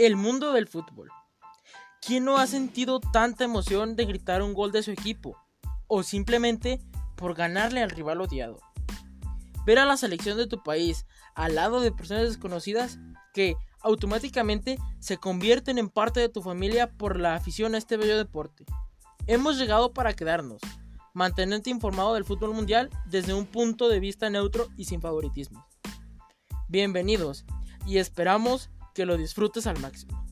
El mundo del fútbol. ¿Quién no ha sentido tanta emoción de gritar un gol de su equipo? O simplemente por ganarle al rival odiado. Ver a la selección de tu país al lado de personas desconocidas que automáticamente se convierten en parte de tu familia por la afición a este bello deporte. Hemos llegado para quedarnos. Mantenerte informado del fútbol mundial desde un punto de vista neutro y sin favoritismo. Bienvenidos y esperamos que lo disfrutes al máximo.